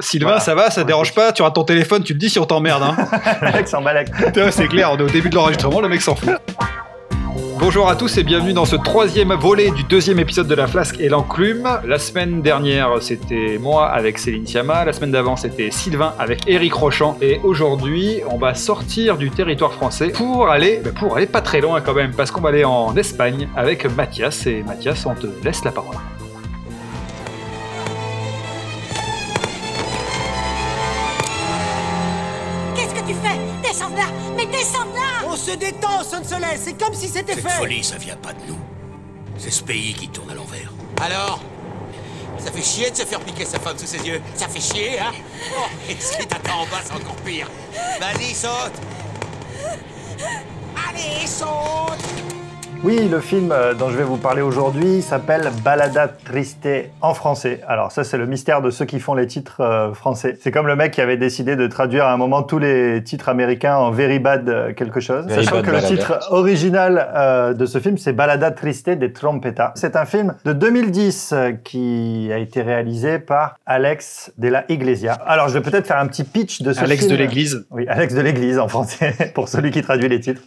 Sylvain, Voilà. ça va, ça te dérange pas Tu rates ton téléphone, tu me dis si on t'emmerde. Hein. Le mec s'en c'est clair, on est au début de l'enregistrement, le mec s'en fout. Bonjour à tous et bienvenue dans ce troisième volet du deuxième épisode de La Flasque et l'Enclume. La semaine dernière, c'était moi avec Céline Sciamma. La semaine d'avant, c'était Sylvain avec Eric Rochant. Et aujourd'hui, on va sortir du territoire français pour aller, bah, pour aller pas très loin quand même, parce qu'on va aller en Espagne avec Mathias. Et Mathias, on te laisse la parole. De là On se détend, Son Soleil, c'est comme si c'était Cette fait folie, ça vient pas de nous. C'est ce pays qui tourne à l'envers. Alors Ça fait chier de se faire piquer sa femme sous ses yeux. Ça fait chier, hein Oh, et ce qui t'attend en bas, c'est encore pire. Vas-y, saute Allez, saute Oui, le film euh, dont je vais vous parler aujourd'hui s'appelle Balada Triste en français. Alors ça, c'est le mystère de ceux qui font les titres euh, français. C'est comme le mec qui avait décidé de traduire à un moment tous les titres américains en Very Bad euh, quelque chose. Very Sachant que le titre original euh, de ce film, c'est Balada Triste des Trompeta. C'est un film de 2010 euh, qui a été réalisé par Alex de la Iglesia. Alors, je vais peut-être faire un petit pitch de ce Alex film. de l'église. Oui, Alex de l'Église en français, pour celui qui traduit les titres.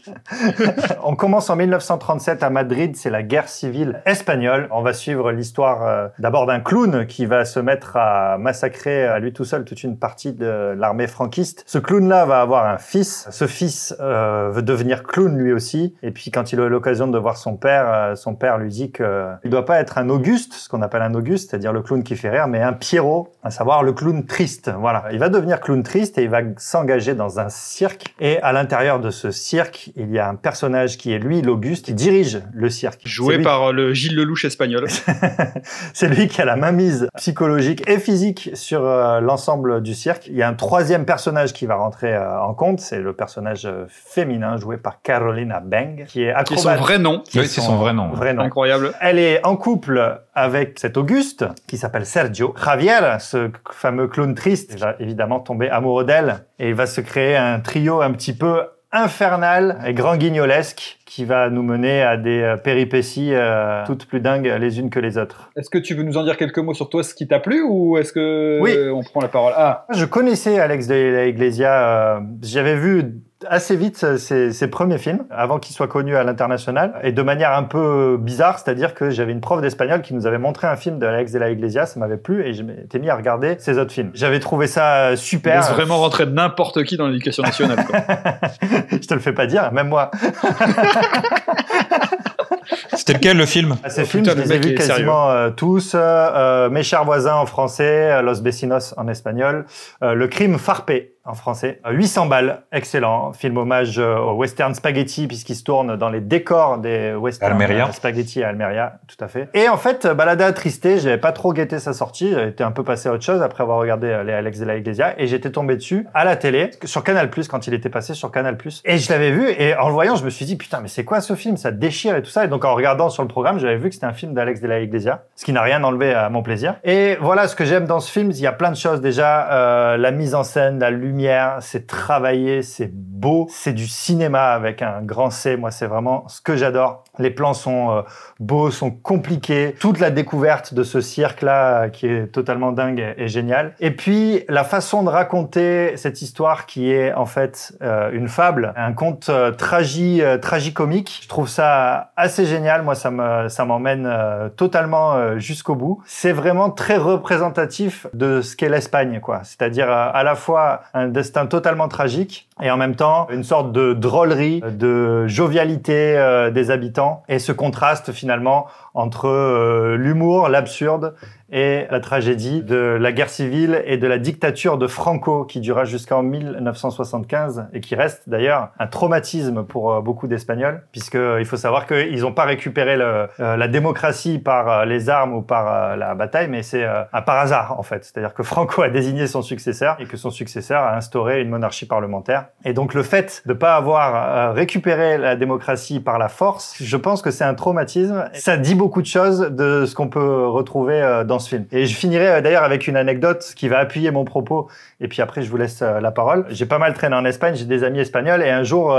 On commence en 1937 à Madrid, c'est la guerre civile espagnole. On va suivre l'histoire euh, d'abord d'un clown qui va se mettre à massacrer à lui tout seul toute une partie de l'armée franquiste. Ce clown-là va avoir un fils. Ce fils euh, veut devenir clown lui aussi. Et puis quand il a l'occasion de voir son père, euh, son père lui dit que il doit pas être un Auguste, ce qu'on appelle un Auguste, c'est-à-dire le clown qui fait rire, mais un Pierrot, à savoir le clown triste. Voilà. Il va devenir clown triste et il va s'engager dans un cirque. Et à l'intérieur de ce cirque, il y a un personnage qui est lui, l'Auguste, qui dirige le cirque. C'est Joué lui- par le Gilles Lelouch espagnol. c'est lui qui a la mainmise psychologique et physique sur euh, l'ensemble du cirque. Il y a un troisième personnage qui va rentrer euh, en compte, c'est le personnage euh, féminin joué par Carolina Beng, qui est Qui est son vrai nom. Qui Oui, c'est son vrai nom. vrai nom. Incroyable. Elle est en couple avec cet Auguste qui s'appelle Sergio. Javier, ce fameux clown triste, va évidemment tomber amoureux d'elle et il va se créer un trio un petit peu infernal et grand guignolesque qui va nous mener à des euh, péripéties euh, toutes plus dingues les unes que les autres. Est-ce que tu veux nous en dire quelques mots sur toi, ce qui t'a plu, ou est-ce que Oui. on prend la parole? Ah, Je connaissais Alex de la Iglesia, euh, j'avais vu assez vite ses, ses premiers films avant qu'il soit connu à l'international et de manière un peu bizarre, c'est-à-dire que j'avais une prof d'espagnol qui nous avait montré un film de Alex de la Iglesia, ça m'avait plu et je m'étais mis à regarder ses autres films. J'avais trouvé ça euh, il super. laisse vraiment rentrer de n'importe qui dans l'éducation nationale. quoi. je te le fais pas dire, même moi. C'était lequel le film? À ces Oh, films, putain, je le les ai vus quasiment euh, tous. euh, Mes chers voisins en français, Los Vecinos en espagnol, euh, Le crime farpé en français, euh, 800 balles, excellent, film hommage euh, au western spaghetti puisqu'il se tourne dans les décors des western Almeria. euh, spaghetti à Almeria, tout à fait. Et en fait, euh, Balada Triste, j'avais pas trop guetté sa sortie, été un peu passé à autre chose après avoir regardé euh, les Alex de la Iglesia et j'étais tombé dessus à la télé sur Canal+ quand il était passé sur Canal+. Et je l'avais vu et en le voyant, je me suis dit putain, mais c'est quoi ce film? Ça déchire et tout ça. Et donc en regardant sur le programme, j'avais vu que c'était un film d'Alex de la Iglesia, ce qui n'a rien enlevé à mon plaisir. Et voilà ce que j'aime dans ce film, il y a plein de choses déjà euh, la mise en scène, la lumière, c'est travaillé, c'est beau, c'est du cinéma avec un grand C. Moi, c'est vraiment ce que j'adore. Les plans sont euh, beaux, sont compliqués. Toute la découverte de ce cirque-là, euh, qui est totalement dingue et, et génial. Et puis, la façon de raconter cette histoire qui est en fait euh, une fable, un conte tragi, tragicomique. Je trouve ça assez génial. Moi, ça ça m'emmène totalement jusqu'au bout. C'est vraiment très représentatif de ce qu'est l'Espagne, quoi. C'est-à-dire à la fois un destin totalement tragique et en même temps une sorte de drôlerie, de jovialité euh, des habitants et ce contraste finalement entre euh, l'humour, l'absurde et la tragédie de la guerre civile et de la dictature de Franco qui dura jusqu'en 1975 et qui reste d'ailleurs un traumatisme pour euh, beaucoup d'Espagnols puisque il faut savoir qu'ils n'ont pas récupéré la démocratie par les armes ou par la bataille mais c'est un par hasard en fait. C'est-à-dire que Franco a désigné son successeur et que son successeur a instauré une monarchie parlementaire. Et donc le fait de pas avoir euh, récupéré la démocratie par la force, je pense que c'est un traumatisme. Ça dit beaucoup de choses de ce qu'on peut retrouver euh, dans ce film. Et je finirai euh, d'ailleurs avec une anecdote qui va appuyer mon propos. Et puis après, je vous laisse la parole. J'ai pas mal traîné en Espagne, j'ai des amis espagnols. Et un jour,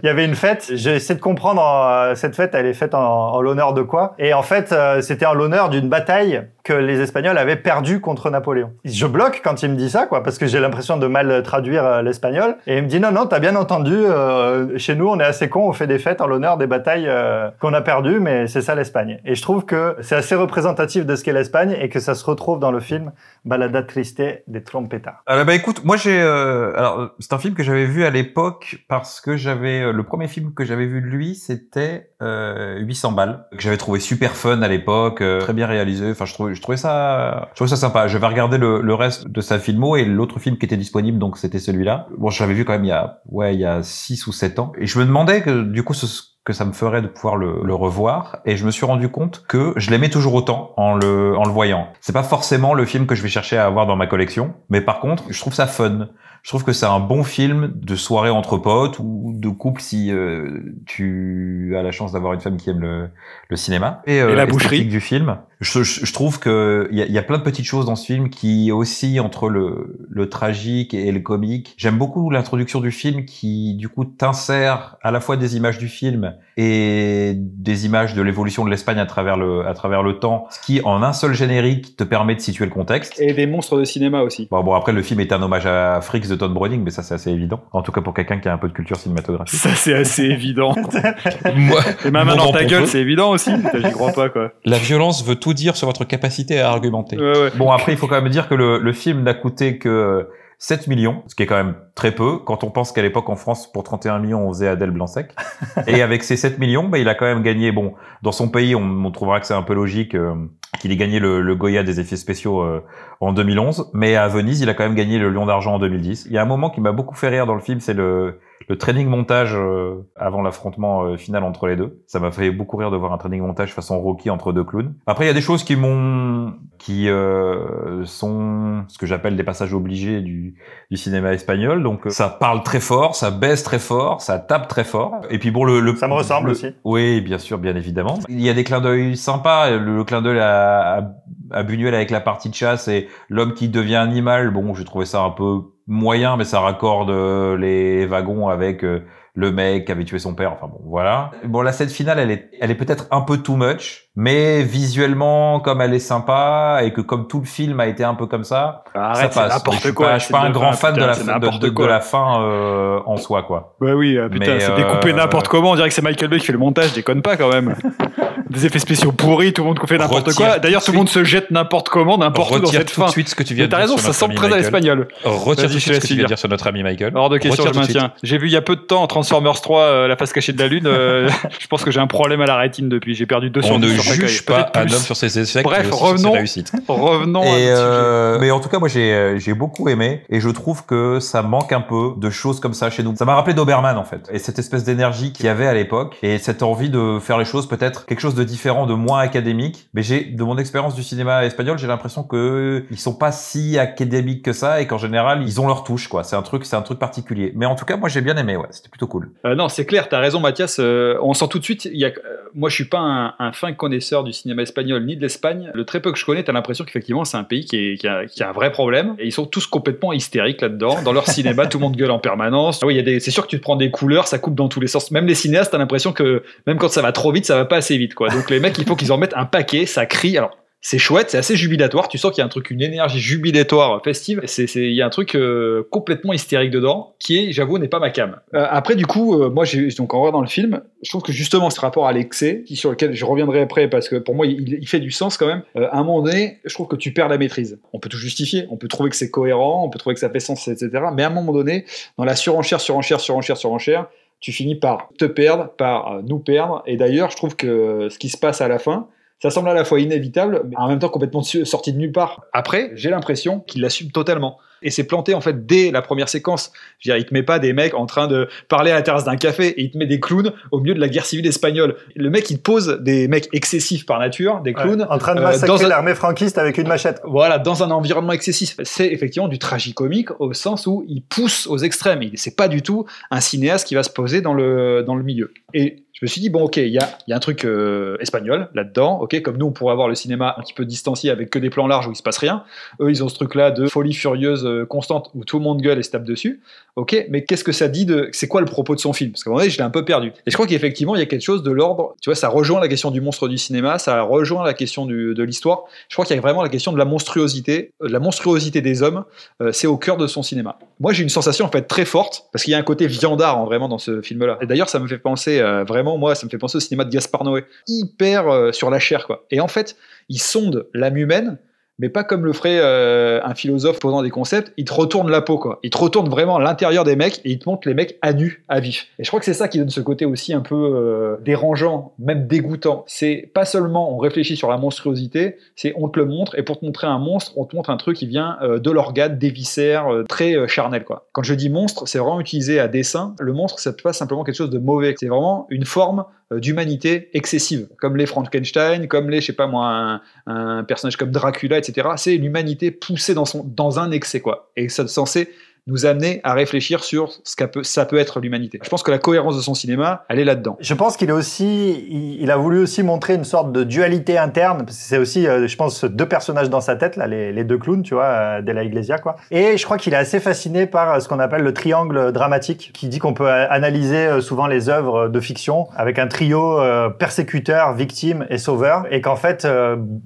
il y avait une fête. J'ai essayé de comprendre cette fête, elle est faite en, l'honneur de quoi? Et en fait, c'était en l'honneur d'une bataille que les Espagnols avaient perdu contre Napoléon. Je bloque quand il me dit ça, quoi, parce que j'ai l'impression de mal traduire l'espagnol. Dit non, non, t'as bien entendu. euh, chez nous, on est assez cons, on fait des fêtes en l'honneur des batailles euh, qu'on a perdues, mais c'est ça l'Espagne. Et je trouve que c'est assez représentatif de ce qu'est l'Espagne et que ça se retrouve dans le film Balada Triste des Trompetas. Alors bah écoute, moi j'ai euh, alors c'est un film que j'avais vu à l'époque parce que j'avais euh, le premier film que j'avais vu de lui, c'était euh, 800 balles que j'avais trouvé super fun à l'époque, euh, très bien réalisé. Enfin je trouvais je trouvais ça je trouvais ça sympa. Je vais regarder le, le reste de sa filmo et l'autre film qui était disponible donc c'était celui-là. Bon, je l'avais vu quand même il y a ouais, il y a 6 ou 7 ans et je me demandais que du coup ce que ça me ferait de pouvoir le, le revoir et je me suis rendu compte que je l'aimais toujours autant en le en le voyant. C'est pas forcément le film que je vais chercher à avoir dans ma collection, mais par contre, je trouve ça fun. Je trouve que c'est un bon film de soirée entre potes ou de couple si euh, tu as la chance d'avoir une femme qui aime le, le cinéma et, euh, Et la boucherie. du film. Je, trouve que il y a, y a plein de petites choses dans ce film qui aussi entre le, le tragique et le comique. J'aime beaucoup l'introduction du film qui du coup t'insère à la fois des images du film et des images de l'évolution de l'Espagne à travers le à travers le temps, ce qui en un seul générique te permet de situer le contexte. Et des monstres de cinéma aussi. Bon, bon après le film est un hommage à Freaks de Todd Browning, mais ça c'est assez évident. En tout cas pour quelqu'un qui a un peu de culture cinématographique. Ça, c'est assez évident. Moi, Et ma main dans ta gueule, c'est évident aussi. J'y crois pas, quoi. La violence veut tout dire sur votre capacité à argumenter. Ouais, ouais. Bon, après, il faut quand même dire que le, le film n'a coûté que 7 millions, ce qui est quand même très peu, quand on pense qu'à l'époque en France, pour 31 millions, on faisait Adèle Blanc-Sec. Et avec ces 7 millions, bah, il a quand même gagné, bon, dans son pays, on, on trouvera que c'est un peu logique euh, qu'il ait gagné le, le Goya des effets spéciaux euh, en 2011, mais à Venise, il a quand même gagné le Lion d'Argent en 2010. Il y a un moment qui m'a beaucoup fait rire dans le film, c'est le, le training montage euh, avant l'affrontement euh, final entre les deux. Ça m'a fait beaucoup rire de voir un training montage façon Rocky entre deux clowns. Après, il y a des choses qui m'ont, qui euh, sont ce que j'appelle des passages obligés du, du cinéma espagnol. Donc, euh, ça parle très fort, ça baisse très fort, ça tape très fort. Et puis bon, le, le Ça me ressemble le- aussi. Oui, bien sûr, bien évidemment. Il y a des clins d'œil sympas. Le, le clin d'œil à, à, Buñuel avec la partie de chasse et l'homme qui devient animal. Bon, j'ai trouvé ça un peu moyen, mais ça raccorde euh, les wagons avec euh, le mec qui avait tué son père. Enfin bon, voilà. Bon, la scène finale, elle est, elle est peut-être un peu too much, mais visuellement, comme elle est sympa et que comme tout le film a été un peu comme ça, Arrête, ça passe. n'importe quoi. pas- Je suis pas un grand fin, fan de la, fin- de, de- de la fin euh, en soi, quoi. Ouais, oui, euh, putain, c'est découpé euh, n'importe comment. On dirait que c'est Michael Bay qui fait le montage. Déconne pas quand même. Des effets spéciaux pourris, tout le monde fait n'importe Retire quoi. D'ailleurs, de tout le monde se jette n'importe comment, n'importe où dans Retire cette tout de fin. suite ce que tu viens de t'as dire raison, sur ça ami très à l'espagnol. Retire tout de suite ce que tu viens de dire sur notre ami Michael. Hors de question, Retire je de maintiens. J'ai vu il y a peu de temps Transformers 3, euh, La face cachée de la Lune. je pense que j'ai un problème à la rétine depuis. J'ai perdu 2 sur On ne 10 sur Fakai. juge pas un plus. homme sur ses échecs, Bref, mais aussi sur ses revenons. réussites. Revenons à Et notre euh, mais en tout cas, moi j'ai euh, j'ai beaucoup aimé et je trouve que ça manque un peu de choses comme ça chez nous. Ça m'a rappelé Doberman en fait et cette espèce d'énergie qu'il y avait à l'époque et cette envie de faire les choses peut-être quelque chose de différent, de moins académique. Mais j'ai de mon expérience du cinéma espagnol, j'ai l'impression que ils sont pas si académiques que ça et qu'en général ils ont leur touche quoi. C'est un truc, c'est un truc particulier. Mais en tout cas, moi j'ai bien aimé. Ouais, c'était plutôt cool. Euh, non, c'est clair, t'as raison, Mathias. euh, on sent tout de suite. Il y a, euh, moi, je suis pas un, un fin connaisseur du cinéma espagnol ni de l'Espagne. Le très peu que je connais, t'as l'impression qu'effectivement, c'est un pays qui, a, qui a un vrai problème. Et ils sont tous complètement hystériques là-dedans. Dans leur cinéma, tout le monde gueule en permanence. Oui, c'est sûr que tu te prends des couleurs, ça coupe dans tous les sens. Même les cinéastes, t'as l'impression que même quand ça va trop vite, ça va pas assez vite, quoi. Donc les mecs, il faut qu'ils en mettent un paquet. Ça crie. Alors. C'est chouette, c'est assez jubilatoire. Tu sens qu'il y a un truc, une énergie jubilatoire festive. C'est, il y a un truc euh, complètement hystérique dedans, qui est, j'avoue, n'est pas ma cam. Euh, après, du coup, euh, moi, j'ai donc en vrai dans le film, je trouve que justement ce rapport à l'excès, sur lequel je reviendrai après, parce que pour moi, il, il fait du sens quand même. euh, à un moment donné, je trouve que tu perds la maîtrise. On peut tout justifier, on peut trouver que c'est cohérent, on peut trouver que ça fait sens, etc. Mais à un moment donné, dans la surenchère, surenchère, surenchère, surenchère, tu finis par te perdre, par euh, nous perdre. Et d'ailleurs, je trouve que ce qui se passe à la fin, ça semble à la fois inévitable, mais en même temps complètement sorti de nulle part. Après, j'ai l'impression qu'il l'assume totalement. Et c'est planté en fait dès la première séquence. Je veux dire, il te met pas des mecs en train de parler à la terrasse d'un café et il te met des clowns au milieu de la guerre civile espagnole. Le mec, il te pose des mecs excessifs par nature, des clowns. Ouais, en train de euh, massacrer un- l'armée franquiste avec une machette. voilà, dans un environnement excessif. C'est effectivement du tragicomique au sens où il pousse aux extrêmes. C'est pas du tout un cinéaste qui va se poser dans le, dans le milieu. Et Je me suis dit, bon, ok, il y a, y a un truc euh, espagnol là-dedans, ok, comme nous, on pourrait avoir le cinéma un petit peu distancié avec que des plans larges où il se passe rien. Eux, ils ont ce truc-là de folie furieuse constante où tout le monde gueule et se tape dessus. Ok, mais qu'est-ce que ça dit de. C'est quoi le propos de son film? Parce qu'à un moment donné, je l'ai un peu perdu. Et je crois qu'effectivement, il y a quelque chose de l'ordre. Tu vois, ça rejoint la question du monstre du cinéma, ça rejoint la question de l'histoire. Je crois qu'il y a vraiment la question de la monstruosité. Euh, La monstruosité des hommes, euh, c'est au cœur de son cinéma. Moi, j'ai une sensation en fait très forte parce qu'il y a un côté viandard en vraiment dans ce film-là. Et d'ailleurs, ça me fait penser euh, vraiment, moi, ça me fait penser au cinéma de Gaspar Noé, hyper euh, sur la chair, quoi. Et en fait, il sonde l'âme humaine. Mais pas comme le ferait euh, un philosophe posant des concepts, il te retourne la peau, quoi. Il te retourne vraiment l'intérieur des mecs et il te montre les mecs à nu, à vif. Et je crois que c'est ça qui donne ce côté aussi un peu euh, dérangeant, même dégoûtant. C'est pas seulement on réfléchit sur la monstruosité, c'est on te le montre et pour te montrer un monstre, on te montre un truc qui vient euh, de l'organe, des viscères, très charnel, quoi. Quand je dis monstre, c'est vraiment utilisé à dessein. Le monstre, c'est pas simplement quelque chose de mauvais. C'est vraiment une forme d'humanité excessive, comme les Frankenstein, comme les, je sais pas moi, un personnage comme Dracula, etc. C'est l'humanité poussée dans, un excès, quoi. Et c'est censé nous amener à réfléchir sur ce que peut, ça peut être l'humanité. Je pense que la cohérence de son cinéma, elle est là-dedans. Je pense qu'il aussi, il, a voulu aussi montrer une sorte de dualité interne, parce que c'est aussi, euh, je pense, deux personnages dans sa tête, là, les, deux clowns, tu vois, euh, de la Iglesia, quoi. Et je crois qu'il est assez fasciné par euh, ce qu'on appelle le triangle dramatique, qui dit qu'on peut analyser souvent les œuvres de fiction avec un trio persécuteur, victime et sauveur, et qu'en fait,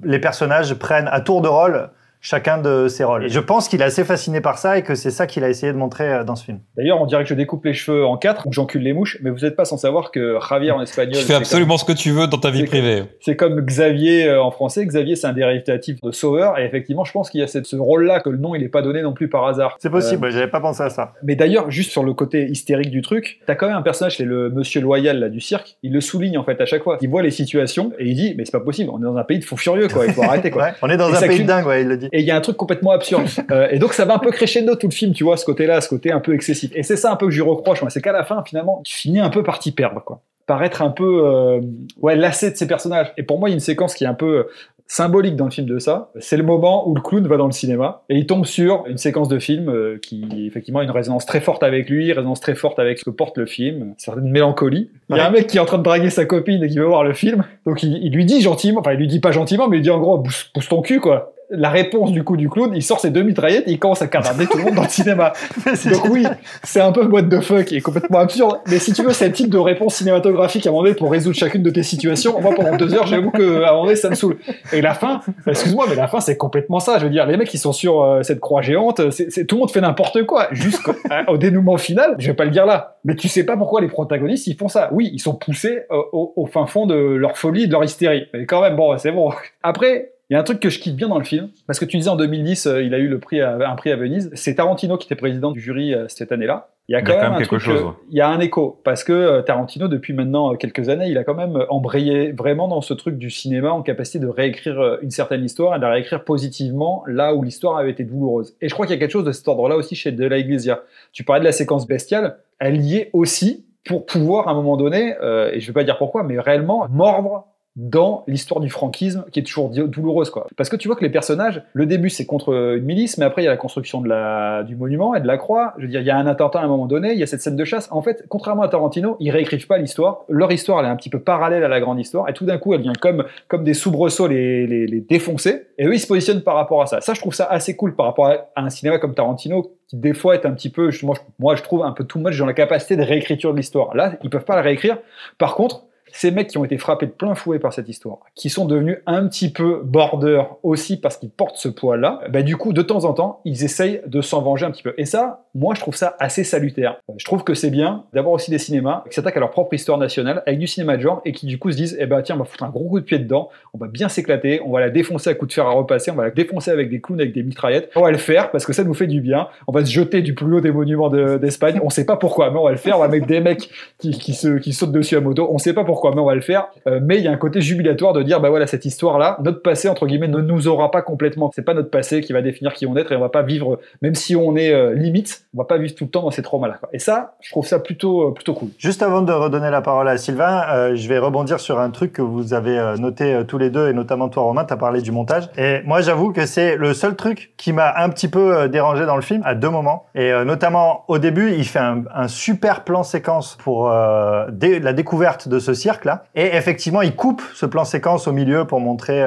les personnages prennent à tour de rôle chacun de ses rôles. Et je pense qu'il est assez fasciné par ça et que c'est ça qu'il a essayé de montrer euh, dans ce film. D'ailleurs, on dirait que je découpe les cheveux en quatre ou que j'encule les mouches, mais vous n'êtes pas sans savoir que Javier en espagnol. Tu fais absolument ce que tu veux dans ta vie privée. C'est comme Xavier euh, en français. Xavier, c'est un dérivatif de Sauveur. Et effectivement, je pense qu'il y a cette- ce rôle-là, que le nom, il n'est pas donné non plus par hasard. C'est possible, Euh, j'avais pas pensé à ça. mais d'ailleurs, juste sur le côté hystérique du truc, t'as quand même un personnage, c'est le monsieur loyal là, du cirque. Il le souligne en fait à chaque fois. Il voit les situations et il dit Mais c'est pas possible, on est dans un pays de fous furieux, quoi. Il faut arrêter, quoi. Ouais, on est dans Et un pays cul- de dingue, ouais, il le dit. Et il y a un truc complètement absurde. Euh, et donc ça va un peu crescendo tout le film, tu vois, ce côté-là, ce côté un peu excessif. Et c'est ça un peu que je lui reproche, moi. C'est qu'à la fin, finalement, tu finis un peu par t'y perdre, quoi. Par être un peu, euh, ouais, lassé de ces personnages. Et pour moi, il y a une séquence qui est un peu euh, symbolique dans le film de ça. C'est le moment où le clown va dans le cinéma et il tombe sur une séquence de film euh, qui, effectivement, a une résonance très forte avec lui, résonance très forte avec ce que porte le film, une certaine mélancolie. Il y a un mec qui est en train de draguer sa copine et qui veut voir le film. Donc il, il lui dit gentiment, enfin il lui dit pas gentiment, mais il dit en gros, pousse, pousse ton cul, quoi. La réponse du coup du clown, il sort ses deux mitraillettes et il commence à canarder tout le monde dans le cinéma. Donc oui, c'est un peu what the fuck et complètement absurde. Mais si tu veux, c'est le type de réponse cinématographique à un moment donné pour résoudre chacune de tes situations. Moi, pendant deux heures, j'avoue que à un moment donné, ça me saoule. Et la fin, excuse-moi, mais la fin, c'est complètement ça. Je veux dire, les mecs, ils sont sur euh, cette croix géante. C'est, tout le monde fait n'importe quoi jusqu'au au dénouement final. Je vais pas le dire là, mais tu sais pas pourquoi les protagonistes ils font ça. Oui, ils sont poussés euh, au, au fin fond de leur folie, de leur hystérie. Mais quand même, bon, c'est bon. Après. Il y a un truc que je kiffe bien dans le film, parce que tu disais en 2010, euh, il a eu le prix à- un prix à Venise. C'est Tarantino qui était président du jury euh, cette année-là. Il y a quand, même, un quelque truc, chose, il y a un écho parce que Tarantino depuis maintenant quelques années il a quand même embrayé vraiment dans ce truc du cinéma en capacité de réécrire une certaine histoire et de la réécrire positivement là où l'histoire avait été douloureuse et je crois qu'il y a quelque chose de cet ordre là aussi chez De La Iglesia tu parlais de la séquence bestiale elle y est aussi pour pouvoir à un moment donné euh, et je vais pas dire pourquoi mais réellement mordre dans l'histoire du franquisme qui est toujours douloureuse quoi. Parce que tu vois que les personnages le début c'est contre euh, une milice mais après il y a la construction de la du monument et de la croix. Je veux dire il y a un attentat à un moment donné il y a cette scène de chasse. En fait contrairement à Tarantino ils réécrivent pas l'histoire. Leur histoire elle est un petit peu parallèle à la grande histoire et tout d'un coup elle vient comme comme des soubresauts les, les, les défoncer et eux ils se positionnent par rapport à ça. Ça je trouve ça assez cool par rapport à, un cinéma comme Tarantino qui des fois est un petit peu justement, je- moi je trouve un peu too much dans la capacité de réécriture de l'histoire. Là ils peuvent pas la réécrire. Par contre ces mecs qui ont été frappés de plein fouet par cette histoire, qui sont devenus un petit peu border aussi parce qu'ils portent ce poids-là, bah du coup, de temps en temps, ils essayent de s'en venger un petit peu. Et ça, moi, je trouve ça assez salutaire. Euh, Je trouve que c'est bien d'avoir aussi des cinémas qui s'attaquent à leur propre histoire nationale avec du cinéma de genre et qui du coup se disent, eh ben tiens, on va foutre un gros coup de pied dedans, on va bien s'éclater, on va la défoncer à coups de fer à repasser, on va la défoncer avec des clowns, avec des mitraillettes. On va le faire parce que ça nous fait du bien. On va se jeter du plus haut des monuments de- d'Espagne. On sait pas pourquoi, mais on va le faire. On va mettre des mecs qui, qui, se, qui sautent dessus à moto. On sait pas pourquoi, mais on va le faire. Euh, mais il y a un côté jubilatoire de dire, bah voilà, cette histoire-là, notre passé, entre guillemets, ne nous aura pas complètement. C'est pas notre passé qui va définir qui on est et on va pas vivre, même si on est euh, limite, on va pas vivre tout le temps dans ces traumas-là. Et ça, je trouve ça plutôt, euh, plutôt cool. Juste avant de redonner la parole à Sylvain, euh, je vais rebondir sur un truc que vous avez euh, noté tous les deux, et notamment toi Romain, tu as parlé du montage. Et moi j'avoue que c'est le seul truc qui m'a un petit peu dérangé dans le film, à deux moments. Et notamment au début, il fait un, super plan séquence pour la découverte de ce cirque là. Et effectivement, il coupe ce plan séquence au milieu pour montrer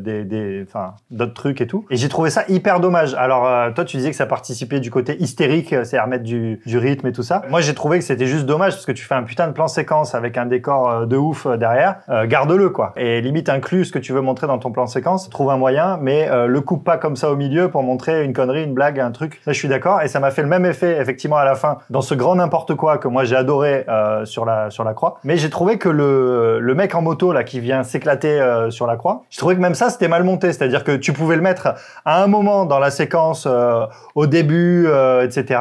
des, des, d'autres trucs et tout. Et j'ai trouvé ça hyper dommage. Alors, toi, tu disais que ça participait du côté hystérique, euh, c'est remettre du, rythme et tout ça. Moi, j'ai trouvé que c'était juste dommage parce que tu fais un putain de plan séquence avec un décor euh, de ouf euh, derrière. Garde-le quoi. Et limite inclus ce que tu veux montrer dans ton plan séquence. Trouve un moyen, mais le coupe pas comme ça au milieu pour montrer une connerie, une blague, un truc. Là, je suis d'accord. Et ça m'a fait le même effet effectivement à la fin dans ce grand n'importe quoi que moi j'ai adoré sur la sur la croix. Mais j'ai trouvé que le le mec en moto là qui vient s'éclater sur la croix, j'ai trouvé que même ça c'était mal monté. C'est-à-dire que tu pouvais le mettre à un moment dans la séquence au début, etc.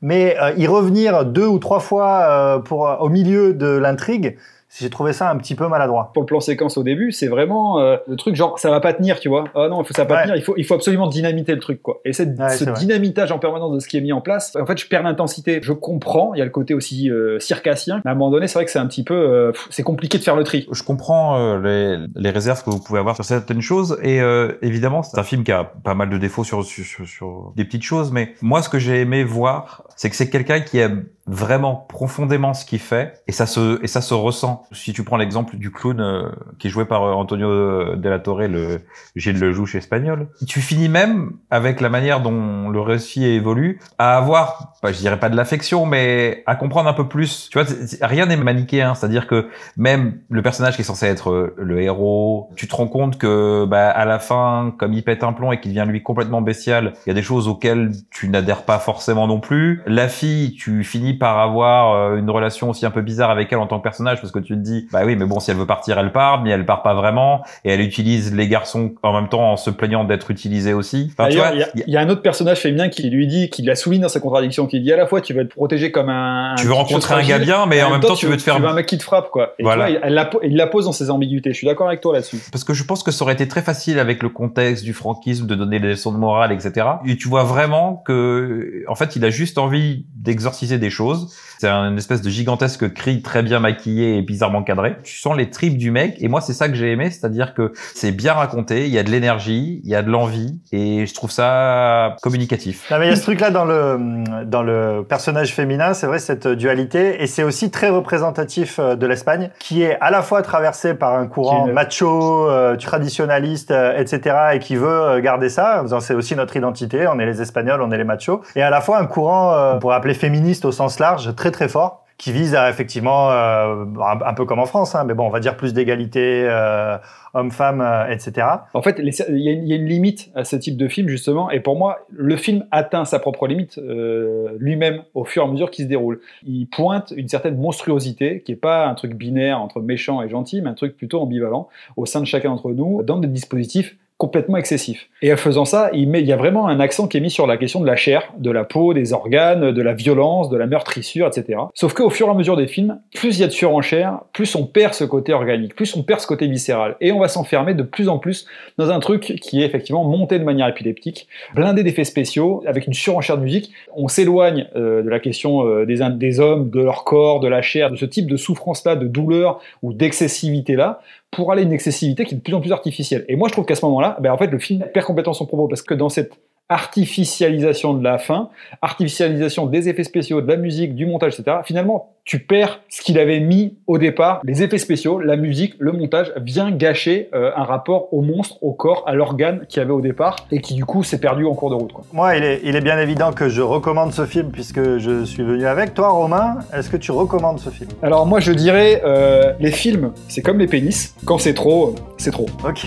Mais euh, y revenir deux ou trois fois euh, pour au milieu de l'intrigue, j'ai trouvé ça un petit peu maladroit. Pour le plan séquence au début, c'est vraiment euh, le truc genre ça va pas tenir, tu vois. Ah non, il faut ça va pas Ouais. tenir, il faut, il faut absolument dynamiter le truc, quoi. Et cette, Ouais, ce vrai. dynamitage en permanence de ce qui est mis en place, en fait, je perds l'intensité. Je comprends, il y a le côté aussi euh, circassien, mais à un moment donné, c'est vrai que c'est un petit peu, euh, c'est compliqué de faire le tri. Je comprends euh, les, les réserves que vous pouvez avoir sur certaines choses et euh, évidemment c'est un film qui a pas mal de défauts sur, sur, sur- sur des petites choses mais moi ce que j'ai aimé voir c'est que c'est quelqu'un qui aime vraiment profondément ce qu'il fait et ça se et ça se ressent. Si tu prends l'exemple du clown euh, qui est joué par euh, Antonio de la Torre, le Gilles Lelouch espagnol, tu finis même avec la manière dont le récit évolue à avoir, bah, je dirais pas de l'affection, mais à comprendre un peu plus. Tu vois, rien n'est manichéen, c'est-à-dire que même le personnage qui est censé être euh, le héros, tu te rends compte que bah, à la fin, comme il pète un plomb et qu'il devient lui complètement bestial, il y a des choses auxquelles tu n'adhères pas forcément non plus. La fille, tu finis par avoir euh, une relation aussi un peu bizarre avec elle en tant que personnage parce que tu te dis bah oui mais bon si elle veut partir elle part mais elle part pas vraiment et elle utilise les garçons en même temps en se plaignant d'être utilisée aussi. Enfin, D'ailleurs, il y, a- y y un autre personnage féminin qui lui dit, qui la souligne dans sa contradiction, qui dit à la fois tu veux être protégé comme un. tu veux rencontrer un gars bien mais en même temps tu veux te faire Tu veux un mec qui te frappe, quoi. Et Voilà. tu vois, il, elle la, il la pose dans ses ambiguïtés. Je suis d'accord avec toi là-dessus. Parce que je pense que ça aurait été très facile avec le contexte du franquisme de donner des leçons de morale, etc. Et tu vois vraiment que, en fait, il a juste envie d'exorciser des choses. C'est un espèce de gigantesque cri très bien maquillé et bizarrement cadré. Tu sens les tripes du mec, et moi c'est ça que j'ai aimé, c'est-à-dire que c'est bien raconté, il y a de l'énergie, il y a de l'envie, et je trouve ça communicatif. Non, mais il y a ce truc-là dans le, dans le personnage féminin, c'est vrai, cette dualité, et c'est aussi très représentatif euh, de l'Espagne, qui est à la fois traversée par un courant macho, euh, traditionnaliste, euh, etc., et qui veut euh, garder ça, en disant c'est aussi notre identité, on est les Espagnols, on est les machos, et à la fois un courant, euh, on pourrait appeler féministe au sens large, très très fort, qui vise à effectivement, euh, un, peu comme en France, hein, mais bon, on va dire plus d'égalité, euh, homme-femme, euh, etc. En fait, il y, y a une limite à ce type de film, justement, et pour moi, le film atteint sa propre limite euh, lui-même au fur et à mesure qu'il se déroule. Il pointe une certaine monstruosité, qui n'est pas un truc binaire entre méchant et gentil, mais un truc plutôt ambivalent au sein de chacun d'entre nous, dans des dispositifs complètement excessifs. Et en faisant ça, il, y a vraiment un accent qui est mis sur la question de la chair, de la peau, des organes, de la violence, de la meurtrissure, etc. Sauf qu'au fur et à mesure des films, plus il y a de surenchère, plus on perd ce côté organique, plus on perd ce côté viscéral. Et on va s'enfermer de plus en plus dans un truc qui est effectivement monté de manière épileptique, blindé d'effets spéciaux, avec une surenchère de musique. On s'éloigne euh, de la question euh, des, des hommes, de leur corps, de la chair, de ce type de souffrance-là, de douleur ou d'excessivité-là, pour aller à une excessivité qui est de plus en plus artificielle. Et moi, je trouve qu'à ce moment-là, ben, en fait, le film perd complètement son propos, parce que dans cette artificialisation de la fin, artificialisation des effets spéciaux, de la musique, du montage, etc. Finalement, tu perds ce qu'il avait mis au départ, les effets spéciaux, la musique, le montage, vient gâcher euh, un rapport au monstre, au corps, à l'organe qu'il y avait au départ, et qui du coup s'est perdu en cours de route. Quoi. Moi, il est, il est bien évident que je recommande ce film puisque je suis venu avec. Toi, Romain, est-ce que tu recommandes ce film? Alors moi je dirais, euh, les films, c'est comme les pénis, quand c'est trop, c'est trop. Ok.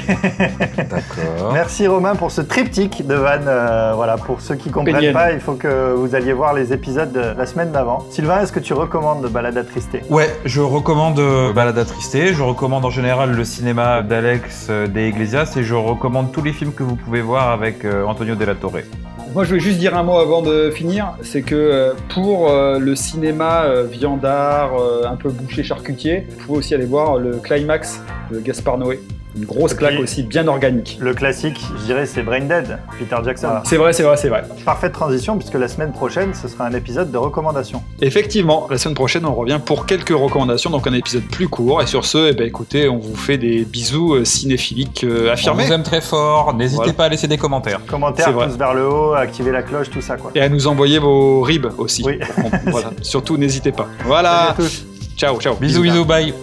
D'accord. Merci Romain pour ce triptyque de vannes. euh, voilà, pour ceux qui comprennent Pénienne. pas, il faut que vous alliez voir les épisodes de la semaine d'avant. Sylvain, est-ce que tu recommandes Balade attristé Ouais, je recommande euh, Balade attristée, je recommande en général le cinéma d'Alex euh, de Iglesias et je recommande tous les films que vous pouvez voir avec euh, Antonio de la Torre. Moi, je voulais juste dire un mot avant de finir. C'est que pour le cinéma viandard, un peu bouché charcutier, vous pouvez aussi aller voir le climax de Gaspard Noé. Une grosse claque aussi, bien organique. Le classique, je dirais, c'est Brain Dead, Peter Jackson. C'est vrai, c'est vrai, c'est vrai. Parfaite transition puisque la semaine prochaine, ce sera un épisode de recommandations. Effectivement, la semaine prochaine, on revient pour quelques recommandations, donc un épisode plus court. Et sur ce, eh ben, écoutez, on vous fait des bisous euh, cinéphiliques euh, On affirmés. vous aime très fort, n'hésitez Voilà. pas à laisser des commentaires. Commentaires, pouce vers le haut, activer la cloche, tout ça quoi. Et à nous envoyer vos ribs aussi. Oui. voilà. Surtout, n'hésitez pas. Voilà. Ciao, ciao. Bisous, bisous, bye